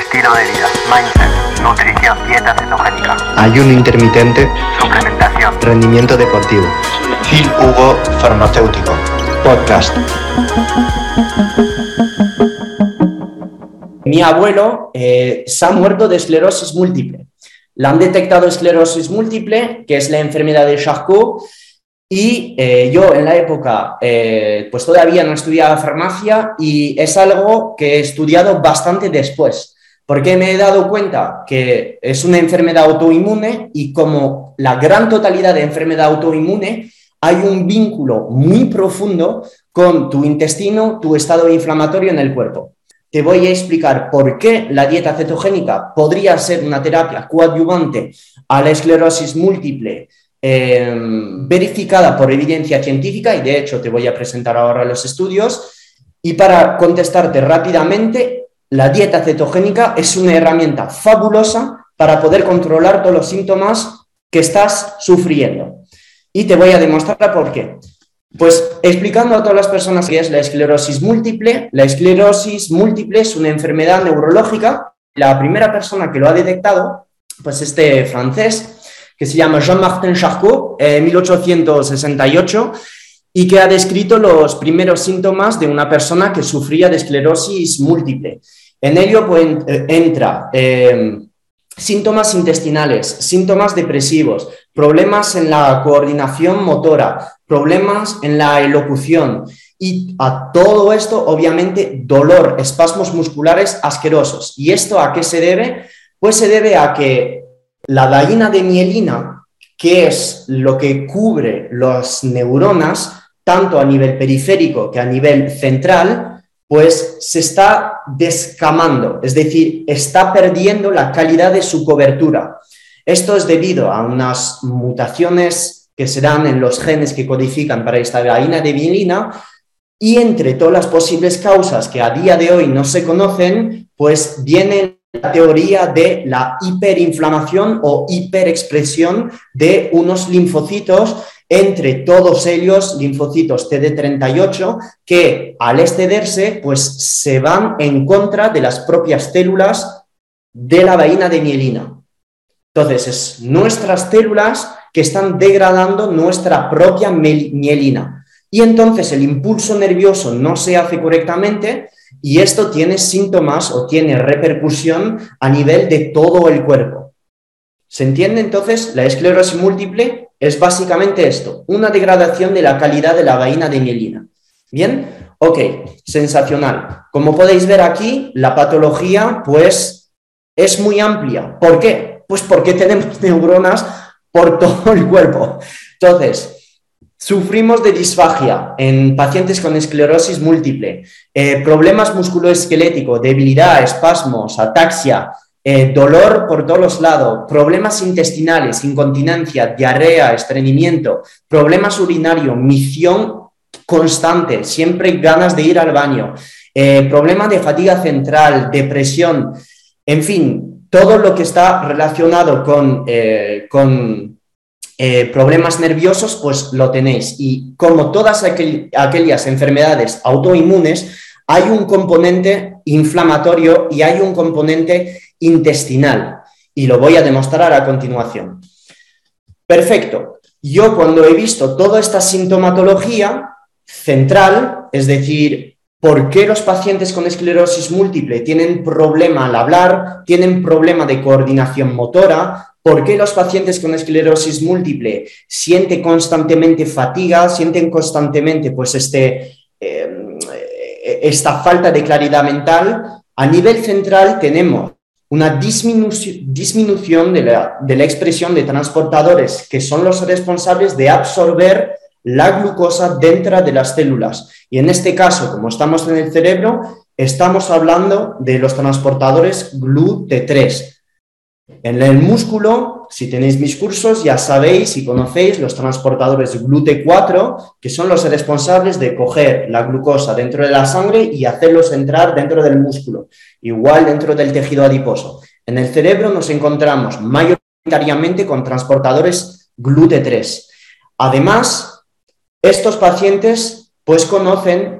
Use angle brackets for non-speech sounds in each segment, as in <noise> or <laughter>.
estilo de vida, mindset, nutrición, dieta cetogénica, ayuno intermitente, suplementación, rendimiento deportivo. Gil Hugo Farmacéutico. Podcast. Mi abuelo eh, se ha muerto de esclerosis múltiple. Le han detectado esclerosis múltiple, que es la enfermedad de Charcot, y eh, yo en la época, eh, pues todavía no estudiaba farmacia y es algo que he estudiado bastante después, porque me he dado cuenta que es una enfermedad autoinmune y como la gran totalidad de enfermedad autoinmune, hay un vínculo muy profundo con tu intestino, tu estado inflamatorio en el cuerpo. Te voy a explicar por qué la dieta cetogénica podría ser una terapia coadyuvante a la esclerosis múltiple Em, verificada por evidencia científica y de hecho te voy a presentar ahora los estudios. Y para contestarte rápidamente, la dieta cetogénica es una herramienta fabulosa para poder controlar todos los síntomas que estás sufriendo. Y te voy a demostrar por qué. Pues explicando a todas las personas qué es la esclerosis múltiple, la esclerosis múltiple es una enfermedad neurológica. La primera persona que lo ha detectado, pues este francés, que se llama Jean-Martin Charcot, en 1868, y que ha descrito los primeros síntomas de una persona que sufría de esclerosis múltiple. En ello pues, entra eh, síntomas intestinales, síntomas depresivos, problemas en la coordinación motora, problemas en la elocución, y a todo esto, obviamente, dolor, espasmos musculares asquerosos. ¿Y esto a qué se debe? Pues se debe a que la vaina de mielina, que es lo que cubre las neuronas, tanto a nivel periférico que a nivel central, pues se está descamando, es decir, está perdiendo la calidad de su cobertura. Esto es debido a unas mutaciones que se dan en los genes que codifican para esta vaina de mielina y entre todas las posibles causas que a día de hoy no se conocen, pues vienen la teoría de la hiperinflamación o hiperexpresión de unos linfocitos, entre todos ellos linfocitos TD38, que al excederse, pues se van en contra de las propias células de la vaina de mielina. Entonces, es nuestras células que están degradando nuestra propia mielina. Y entonces el impulso nervioso no se hace correctamente y esto tiene síntomas o tiene repercusión a nivel de todo el cuerpo. ¿Se entiende entonces? La esclerosis múltiple es básicamente esto, una degradación de la calidad de la vaina de mielina. ¿Bien? Ok, sensacional. Como podéis ver aquí, la patología pues es muy amplia. ¿Por qué? Pues porque <laughs> tenemos neuronas por todo el cuerpo. Entonces, Sufrimos de disfagia en pacientes con esclerosis múltiple, eh, problemas musculoesqueléticos, debilidad, espasmos, ataxia, eh, dolor por todos los lados, problemas intestinales, incontinencia, diarrea, estreñimiento, problemas urinarios, misión constante, siempre ganas de ir al baño, eh, problemas de fatiga central, depresión, en fin, todo lo que está relacionado con, con eh, problemas nerviosos, pues lo tenéis. Y como todas aquellas enfermedades autoinmunes, hay un componente inflamatorio y hay un componente intestinal. Y lo voy a demostrar a continuación. Perfecto. Yo cuando he visto toda esta sintomatología central, es decir, por qué los pacientes con esclerosis múltiple tienen problema al hablar, tienen problema de coordinación motora, ¿Por qué los pacientes con esclerosis múltiple sienten constantemente fatiga, sienten constantemente pues, este, em, esta falta de claridad mental? A nivel central tenemos una disminución de la, de la expresión de transportadores que son los responsables de absorber la glucosa dentro de las células. Y en este caso, como estamos en el cerebro, estamos hablando de los transportadores GLUT3 en el músculo, si tenéis mis cursos, ya sabéis y conocéis los transportadores GLUT4, que son los responsables de coger la glucosa dentro de la sangre y hacerlos entrar dentro del músculo, igual dentro del tejido adiposo. En el cerebro nos encontramos mayoritariamente con transportadores GLUT3. Además, estos pacientes pues conocen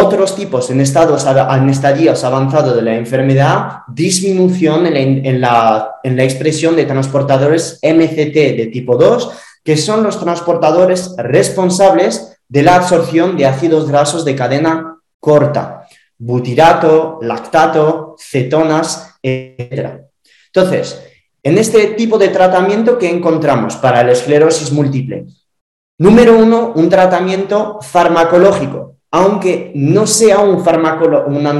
Otros tipos en, estados, en estadios avanzados de la enfermedad, disminución en la, en la expresión de transportadores MCT de tipo 2, que son los transportadores responsables de la absorción de ácidos grasos de cadena corta, butirato, lactato, cetonas, etc. Entonces, en este tipo de tratamiento, ¿qué encontramos para la esclerosis múltiple? Número uno, un tratamiento farmacológico, aunque no sea un,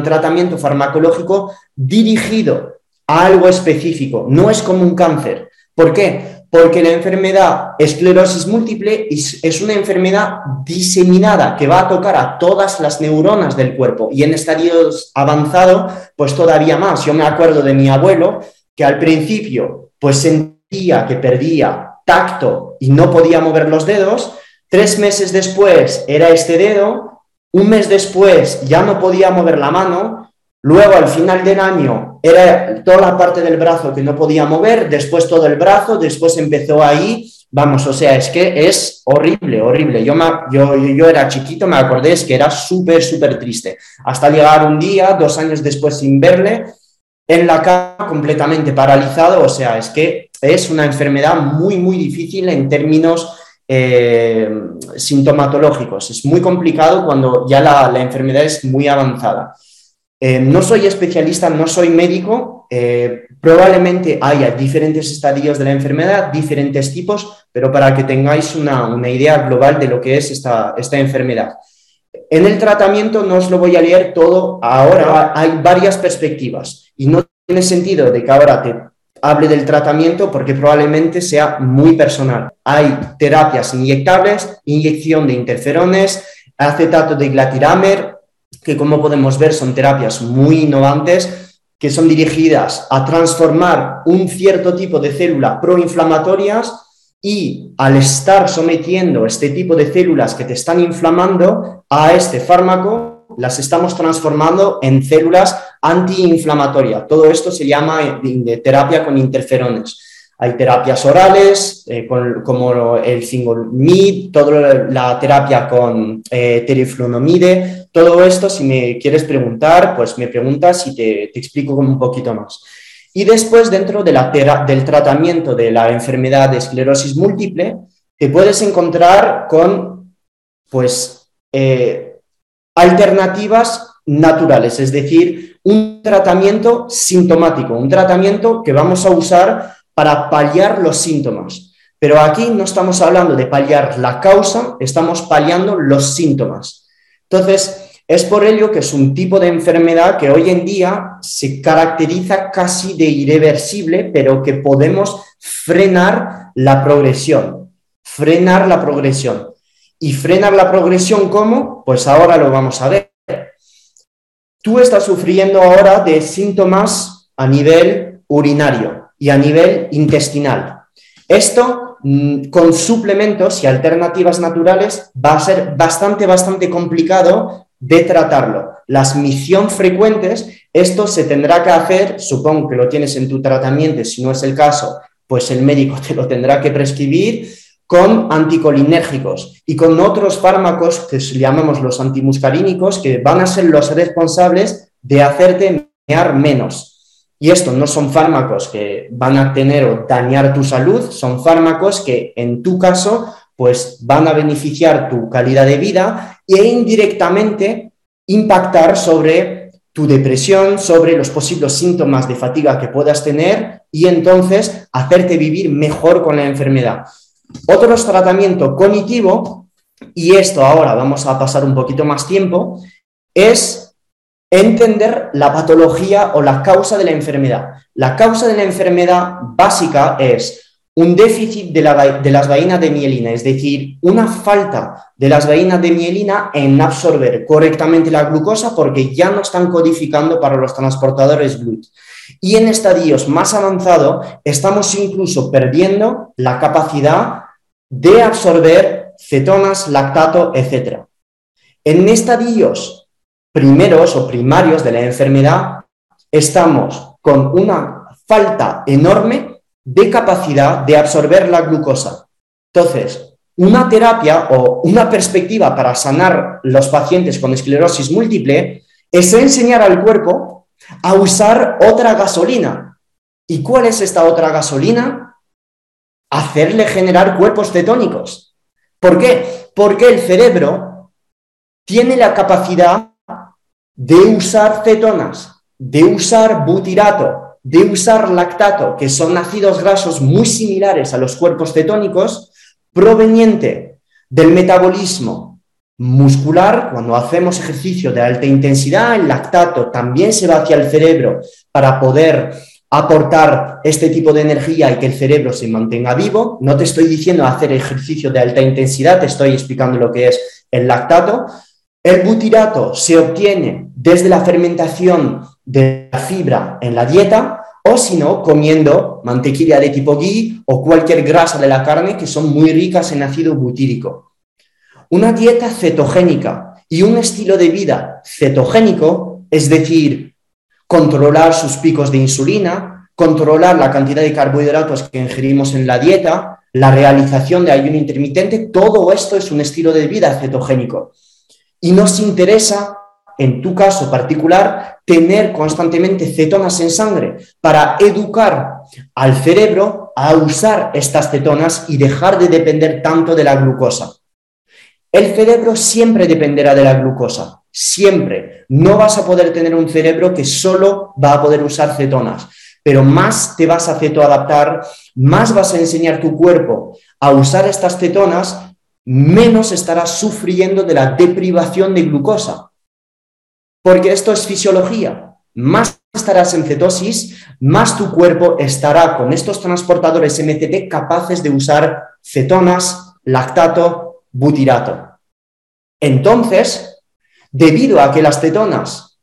tratamiento farmacológico dirigido a algo específico, no es como un cáncer. ¿Por qué? Porque la enfermedad esclerosis múltiple es una enfermedad diseminada que va a tocar a todas las neuronas del cuerpo y en estadios avanzados, pues todavía más. Yo me acuerdo de mi abuelo que al principio pues sentía que perdía tacto y no podía mover los dedos, tres meses después era este dedo, un mes después ya no podía mover la mano, luego al final del año era toda la parte del brazo que no podía mover, después todo el brazo, después empezó ahí, vamos, o sea, es que es horrible, horrible. Yo, yo, yo era chiquito, me acordé, es que era súper, súper triste, hasta llegar un día, dos años después sin verle, en la cama completamente paralizado, o sea, es que es una enfermedad muy, muy difícil en términos eh, sintomatológicos. Es muy complicado cuando ya la, enfermedad es muy avanzada. Eh, no soy especialista, no soy médico, eh, probablemente haya diferentes estadios de la enfermedad, diferentes tipos, pero para que tengáis una, una idea global de lo que es esta, esta enfermedad. En el tratamiento no os lo voy a leer todo ahora, hay varias perspectivas y no tiene sentido de que ahora te hable del tratamiento porque probablemente sea muy personal. Hay terapias inyectables, inyección de interferones, acetato de glatiramer, que como podemos ver son terapias muy innovantes que son dirigidas a transformar un cierto tipo de células proinflamatorias y al estar sometiendo este tipo de células que te están inflamando a este fármaco, las estamos transformando en células antiinflamatorias. Todo esto se llama de terapia con interferones. Hay terapias orales, eh, como el single mid, toda la terapia con eh, teriflunomide. Todo esto, si me quieres preguntar, pues me preguntas y te, te explico un poquito más. Y después, dentro de del tratamiento de la enfermedad de esclerosis múltiple, te puedes encontrar con pues, eh, alternativas naturales, es decir, un tratamiento sintomático, un tratamiento que vamos a usar para paliar los síntomas. Pero aquí no estamos hablando de paliar la causa, estamos paliando los síntomas. Entonces, es por ello que es un tipo de enfermedad que hoy en día se caracteriza casi de irreversible, pero que podemos frenar la progresión. Frenar la progresión. ¿Y frenar la progresión cómo? Pues ahora lo vamos a ver. Tú estás sufriendo ahora de síntomas a nivel urinario y a nivel intestinal. Esto mm, con suplementos y alternativas naturales va a ser bastante, bastante complicado de tratarlo. Las misión frecuentes, esto se tendrá que hacer, supongo que lo tienes en tu tratamiento, si no es el caso, pues el médico <laughs> te lo tendrá que prescribir con anticolinérgicos y con otros fármacos que llamamos los antimuscarínicos, que van a ser los responsables de hacerte mear menos. Y estos no son fármacos que van a tener o dañar tu salud, son fármacos que en tu caso pues van a beneficiar tu calidad de vida e indirectamente impactar sobre tu depresión, sobre los posibles síntomas de fatiga que puedas tener y entonces hacerte vivir mejor con la enfermedad. Otro tratamiento cognitivo, y esto ahora vamos a pasar un poquito más tiempo, es entender la patología o la causa de la enfermedad. La causa de la enfermedad básica es un déficit de, las vainas de mielina, es decir, una falta de las vainas de mielina en absorber correctamente la glucosa porque ya no están codificando para los transportadores GLUT. Y en estadios más avanzados estamos incluso perdiendo la capacidad de absorber cetonas, lactato, etc. En estadios primeros o primarios de la enfermedad estamos con una falta enorme de capacidad de absorber la glucosa. Entonces, una terapia o una perspectiva para sanar los pacientes con esclerosis múltiple es enseñar al cuerpo a usar otra gasolina. ¿Y cuál es esta otra gasolina? Hacerle generar cuerpos cetónicos. ¿Por qué? Porque el cerebro tiene la capacidad de usar cetonas, de usar butirato, de usar lactato, que son ácidos grasos muy similares a los cuerpos cetónicos, proveniente del metabolismo muscular, cuando hacemos ejercicio de alta intensidad, el lactato también se va hacia el cerebro para poder aportar este tipo de energía y que el cerebro se mantenga vivo. No te estoy diciendo hacer ejercicio de alta intensidad, te estoy explicando lo que es el lactato. El butirato se obtiene desde la fermentación de la fibra en la dieta o si no, comiendo mantequilla de tipo ghee o cualquier grasa de la carne que son muy ricas en ácido butírico. Una dieta cetogénica y un estilo de vida cetogénico, es decir, controlar sus picos de insulina, controlar la cantidad de carbohidratos que ingerimos en la dieta, la realización de ayuno intermitente, todo esto es un estilo de vida cetogénico. Y nos interesa en tu caso particular, tener constantemente cetonas en sangre para educar al cerebro a usar estas cetonas y dejar de depender tanto de la glucosa. El cerebro siempre dependerá de la glucosa, siempre. No vas a poder tener un cerebro que solo va a poder usar cetonas, pero más te vas a cetoadaptar, más vas a enseñar tu cuerpo a usar estas cetonas, menos estarás sufriendo de la deprivación de glucosa porque esto es fisiología. Más estarás en cetosis, más tu cuerpo estará con estos transportadores MCT capaces de usar cetonas, lactato, butirato. Entonces, debido a que las cetonas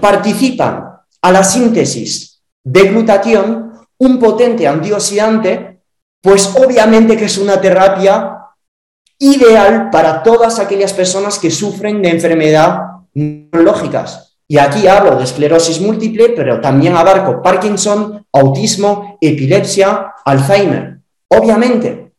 participan a la síntesis de glutatión, un potente antioxidante, pues obviamente que es una terapia ideal para todas aquellas personas que sufren de enfermedad neurológicas. Y aquí hablo de esclerosis múltiple, pero también abarco Parkinson, autismo, epilepsia, Alzheimer. Obviamente,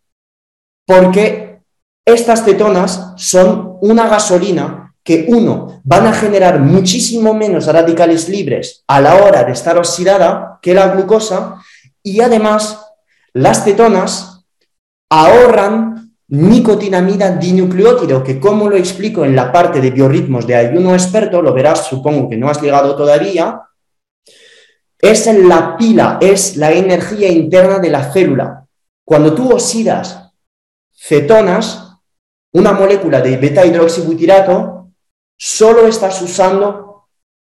porque estas cetonas son una gasolina que, uno, van a generar muchísimo menos radicales libres a la hora de estar oxidada que la glucosa, y además las cetonas ahorran nicotinamida dinucleótido, que como lo explico en la parte de biorritmos de ayuno experto, lo verás, supongo que no has llegado todavía, es la pila, es la energía interna de la célula. Cuando tú oxidas cetonas, una molécula de beta hidroxibutirato, solo estás usando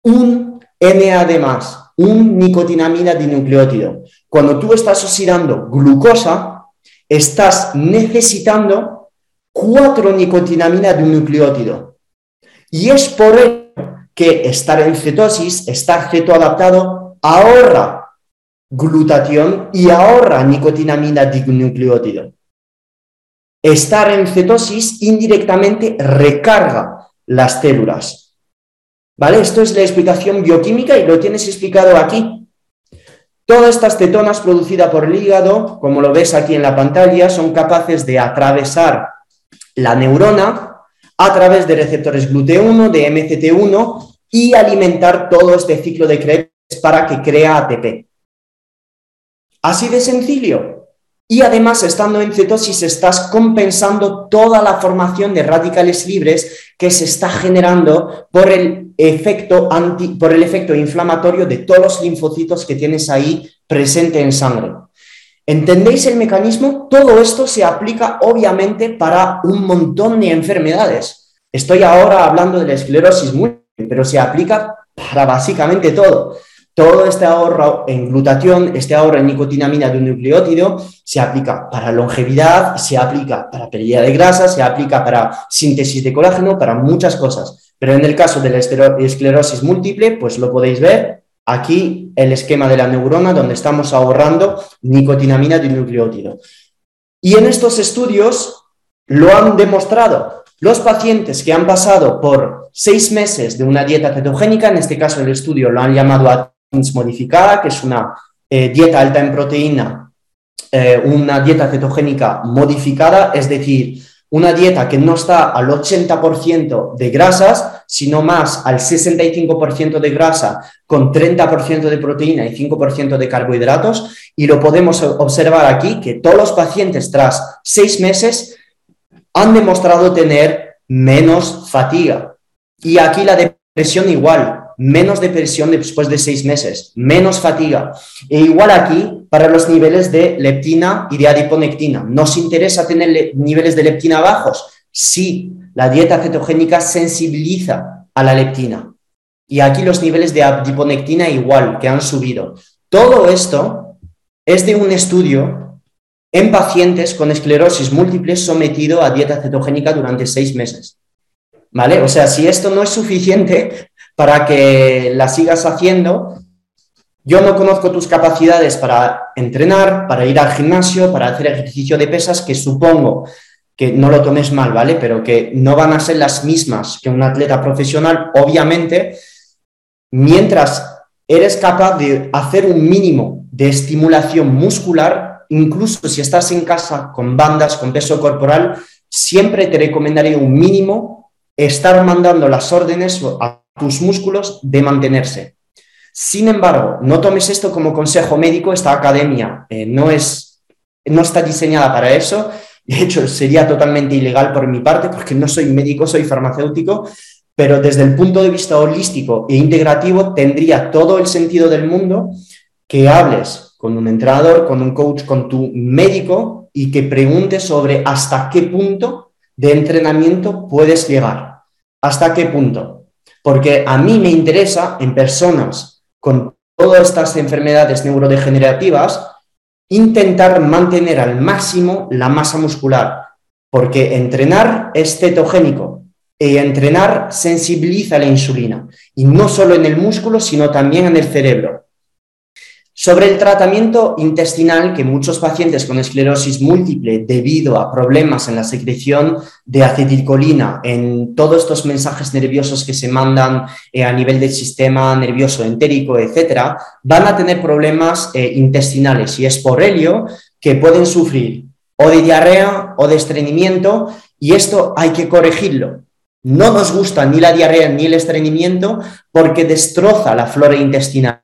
un NAD+, un nicotinamida dinucleótido. Cuando tú estás oxidando glucosa, estás necesitando cuatro nicotinaminas de un nucleótido. Y es por ello que estar en cetosis, estar cetoadaptado, ahorra glutatión y ahorra nicotinamina de un nucleótido. Estar en cetosis indirectamente recarga las células. ¿Vale? Esto es la explicación bioquímica y lo tienes explicado aquí. Todas estas cetonas producidas por el hígado, como lo ves aquí en la pantalla, son capaces de atravesar la neurona a través de receptores GLUT1, de MCT1 y alimentar todo este ciclo de Krebs para que crea ATP. Así de sencillo. Y además, estando en cetosis, estás compensando toda la formación de radicales libres que se está generando por el efecto, anti, por el efecto inflamatorio de todos los linfocitos que tienes ahí presente en sangre. ¿Entendéis el mecanismo? Todo esto se aplica obviamente para un montón de enfermedades. Estoy ahora hablando de la esclerosis múltiple, pero se aplica para básicamente todo. Todo este ahorro en glutatión, este ahorro en nicotinamina de un nucleótido, se aplica para longevidad, se aplica para pérdida de grasa, se aplica para síntesis de colágeno, para muchas cosas. Pero en el caso de la esclerosis múltiple, pues lo podéis ver aquí el esquema de la neurona donde estamos ahorrando nicotinamina de un nucleótido. Y en estos estudios lo han demostrado. Los pacientes que han pasado por seis meses de una dieta cetogénica, en este caso el estudio lo han llamado modificada, que es una eh, dieta alta en proteína eh, una dieta cetogénica modificada, es decir, una dieta que no está al 80% de grasas, sino más al 65% de grasa con 30% de proteína y 5% de carbohidratos. Y lo podemos observar aquí que todos los pacientes tras seis meses han demostrado tener menos fatiga. Y aquí la depresión igual, menos depresión después de seis meses, menos fatiga. E igual aquí para los niveles de leptina y de adiponectina. ¿Nos interesa tener niveles de leptina bajos? Sí, la dieta cetogénica sensibiliza a la leptina. Y aquí los niveles de adiponectina igual, que han subido. Todo esto es de un estudio en pacientes con esclerosis múltiple sometido a dieta cetogénica durante seis meses. ¿Vale? O sea, si esto no es suficiente, para que la sigas haciendo. Yo no conozco tus capacidades para entrenar, para ir al gimnasio, para hacer ejercicio de pesas, que supongo que no lo tomes mal, ¿vale? Pero que no van a ser las mismas que un atleta profesional, obviamente, mientras eres capaz de hacer un mínimo de estimulación muscular, incluso si estás en casa con bandas, con peso corporal, siempre te recomendaría un mínimo estar mandando las órdenes a tus músculos de mantenerse. Sin embargo, no tomes esto como consejo médico, esta academia eh, no, es, no está diseñada para eso. De hecho, sería totalmente ilegal por mi parte porque no soy médico, soy farmacéutico, pero desde el punto de vista holístico e integrativo tendría todo el sentido del mundo que hables con un entrenador, con un coach, con tu médico y que preguntes sobre hasta qué punto de entrenamiento puedes llegar. ¿Hasta qué punto? Porque a mí me interesa en personas con todas estas enfermedades neurodegenerativas intentar mantener al máximo la masa muscular, porque entrenar es cetogénico y entrenar sensibiliza la insulina, y no solo en el músculo, sino también en el cerebro. Sobre el tratamiento intestinal que muchos pacientes con esclerosis múltiple, debido a problemas en la secreción de acetilcolina, en todos estos mensajes nerviosos que se mandan eh, a nivel del sistema nervioso entérico, etcétera, van a tener problemas eh, intestinales y es por ello que pueden sufrir o de diarrea o de estreñimiento y esto hay que corregirlo. No nos gusta ni la diarrea ni el estreñimiento porque destroza la flora intestinal.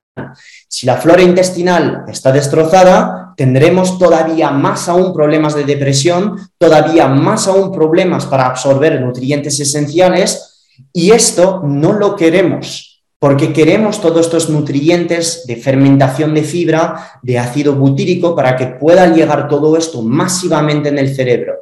Si la flora intestinal está destrozada, tendremos todavía más aún problemas de depresión, todavía más aún problemas para absorber nutrientes esenciales y esto no lo queremos porque queremos todos estos nutrientes de fermentación de fibra, de ácido butírico, para que pueda llegar todo esto masivamente en el cerebro.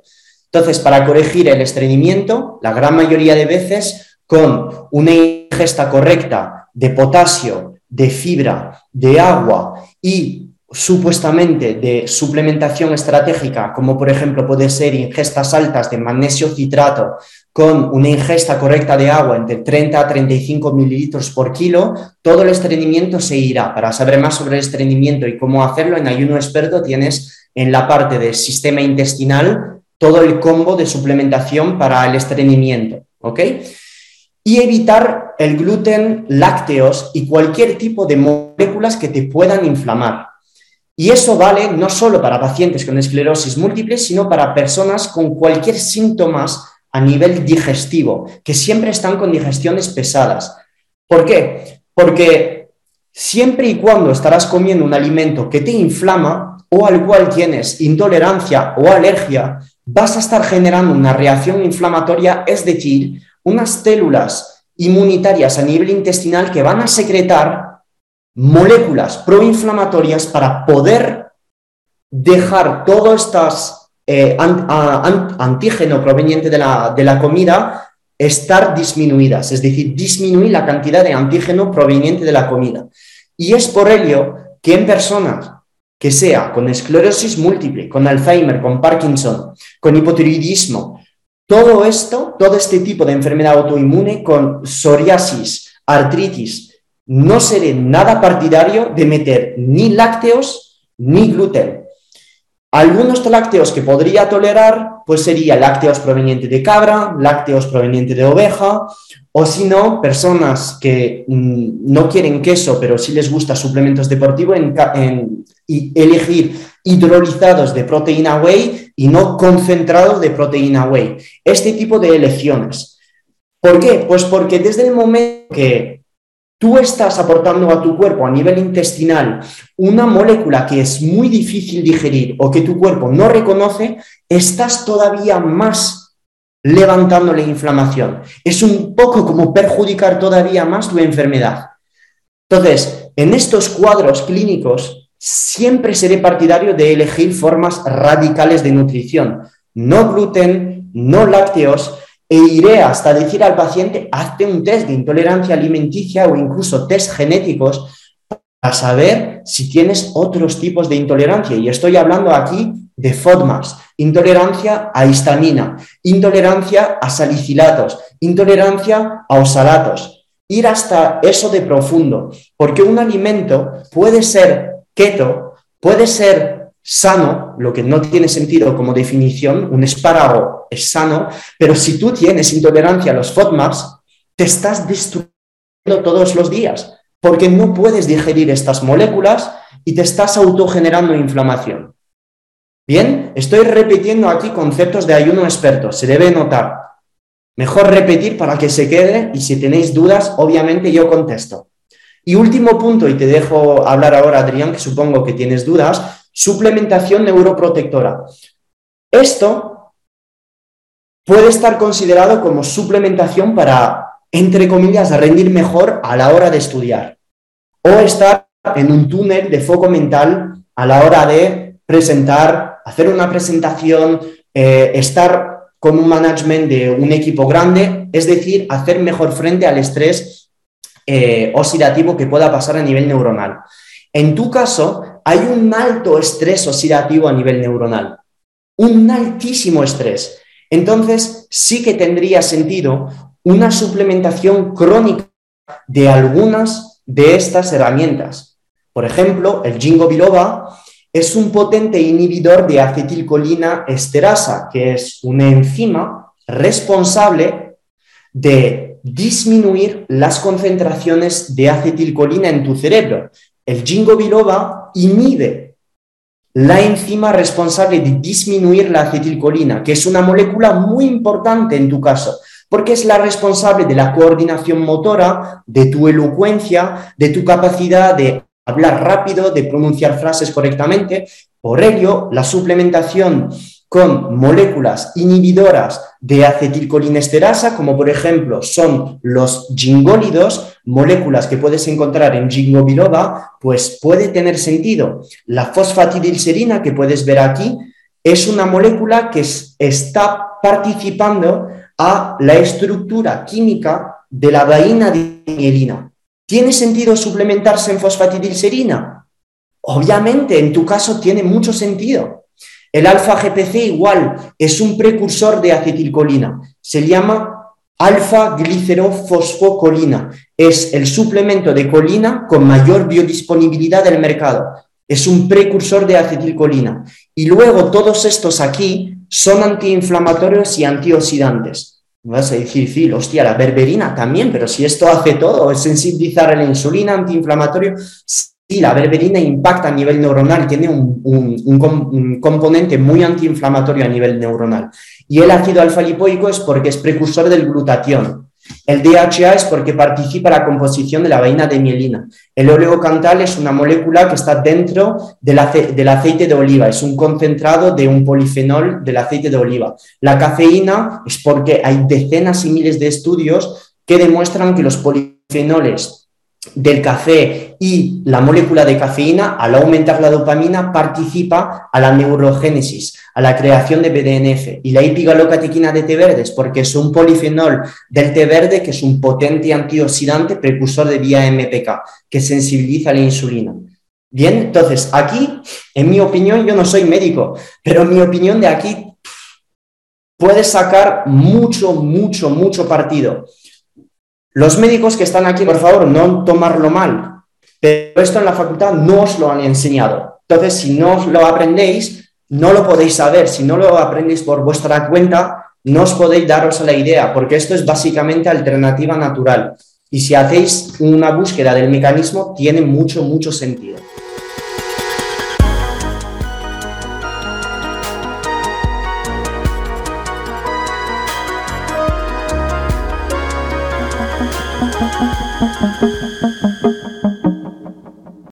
Entonces, para corregir el estreñimiento, la gran mayoría de veces con una ingesta correcta de potasio, de fibra, de agua y supuestamente de suplementación estratégica, como por ejemplo puede ser ingestas altas de magnesio citrato con una ingesta correcta de agua entre 30 a 35 mililitros por kilo, todo el estreñimiento se irá. Para saber más sobre el estreñimiento y cómo hacerlo, en Ayuno Experto tienes en la parte del sistema intestinal todo el combo de suplementación para el estreñimiento. ¿Ok? Y evitar el gluten, lácteos y cualquier tipo de moléculas que te puedan inflamar. Y eso vale no solo para pacientes con esclerosis múltiple, sino para personas con cualquier síntomas a nivel digestivo, que siempre están con digestiones pesadas. ¿Por qué? Porque siempre y cuando estarás comiendo un alimento que te inflama o al cual tienes intolerancia o alergia, vas a estar generando una reacción inflamatoria, es decir, unas células inmunitarias a nivel intestinal que van a secretar moléculas proinflamatorias para poder dejar todo estas eh, antígeno proveniente de la, de la comida estar disminuidas, es decir, disminuir la cantidad de antígeno proveniente de la comida. Y es por ello que en personas que sea con esclerosis múltiple, con Alzheimer, con Parkinson, con hipotiroidismo, todo esto, todo este tipo de enfermedad autoinmune con psoriasis, artritis, no seré nada partidario de meter ni lácteos ni gluten. Algunos lácteos que podría tolerar, pues sería lácteos provenientes de cabra, lácteos provenientes de oveja, o si no, personas que mm, no quieren queso, pero sí les gusta suplementos deportivos, en, y elegir hidrolizados de proteína whey y no concentrados de proteína whey. Este tipo de elecciones. ¿Por qué? Pues porque desde el momento que tú estás aportando a tu cuerpo a nivel intestinal una molécula que es muy difícil digerir o que tu cuerpo no reconoce, estás todavía más levantando la inflamación. Es un poco como perjudicar todavía más tu enfermedad. Entonces, en estos cuadros clínicos, siempre seré partidario de elegir formas radicales de nutrición. No gluten, no lácteos, e iré hasta decir al paciente, hazte un test de intolerancia alimenticia o incluso test genéticos para saber si tienes otros tipos de intolerancia. Y estoy hablando aquí de FODMAPs, intolerancia a histamina, intolerancia a salicilatos, intolerancia a oxalatos. Ir hasta eso de profundo, porque un alimento puede ser keto, puede ser sano, lo que no tiene sentido como definición, un espárrago es sano, pero si tú tienes intolerancia a los FODMAPs, te estás destruyendo todos los días, porque no puedes digerir estas moléculas y te estás autogenerando inflamación. Bien, estoy repitiendo aquí conceptos de ayuno experto, se debe notar. Mejor repetir para que se quede y si tenéis dudas, obviamente yo contesto. Y último punto, y te dejo hablar ahora, Adrián, que supongo que tienes dudas, suplementación neuroprotectora. Esto puede estar considerado como suplementación para, entre comillas, rendir mejor a la hora de estudiar o estar en un túnel de foco mental a la hora de presentar hacer una presentación, eh, estar con un management de un equipo grande, es decir, hacer mejor frente al estrés eh, oxidativo que pueda pasar a nivel neuronal. En tu caso, hay un alto estrés oxidativo a nivel neuronal, un altísimo estrés. Entonces, sí que tendría sentido una suplementación crónica de algunas de estas herramientas. Por ejemplo, el Jingo Biloba es un potente inhibidor de acetilcolina esterasa, que es una enzima responsable de disminuir las concentraciones de acetilcolina en tu cerebro. El jingo biloba inhibe la enzima responsable de disminuir la acetilcolina, que es una molécula muy importante en tu caso, porque es la responsable de la coordinación motora, de tu elocuencia, de tu capacidad de hablar rápido, de pronunciar frases correctamente. Por ello, la suplementación con moléculas inhibidoras de acetilcolinesterasa, como por ejemplo son los gingólidos, moléculas que puedes encontrar en Jingo biloba, pues puede tener sentido. La fosfatidilserina que puedes ver aquí es una molécula que está participando a la estructura química de la vaina de mielina. ¿Tiene sentido suplementarse en fosfatidilserina? Obviamente, en tu caso tiene mucho sentido. El alfa-GPC igual es un precursor de acetilcolina. Se llama alfa-glicerofosfocolina. Es el suplemento de colina con mayor biodisponibilidad del mercado. Es un precursor de acetilcolina. Y luego todos estos aquí son antiinflamatorios y antioxidantes. Vas a decir, sí, hostia, la berberina también, pero si esto hace todo, es sensibilizar a la insulina, antiinflamatorio, sí, la berberina impacta a nivel neuronal, tiene un, componente muy antiinflamatorio a nivel neuronal. Y el ácido alfa-lipoico es porque es precursor del glutatión. El DHA es porque participa en la composición de la vaina de mielina. El oleocantal es una molécula que está dentro del, aceite de oliva, es un concentrado de un polifenol del aceite de oliva. La cafeína es porque hay decenas y miles de estudios que demuestran que los polifenoles del café y la molécula de cafeína, al aumentar la dopamina, participa a la neurogénesis, a la creación de BDNF. Y la hipigalocatequina de té verdes, porque es un polifenol del té verde que es un potente antioxidante precursor de vía MPK, que sensibiliza la insulina. Bien, entonces aquí, en mi opinión, yo no soy médico, pero en mi opinión de aquí puedes sacar mucho, mucho, mucho partido los médicos que están aquí, por favor, no tomarlo mal, pero esto en la facultad no os lo han enseñado. Entonces, si no lo aprendéis, no lo podéis saber. Si no lo aprendéis por vuestra cuenta, no os podéis daros a la idea, porque esto es básicamente alternativa natural. Y si hacéis una búsqueda del mecanismo, tiene mucho, mucho sentido.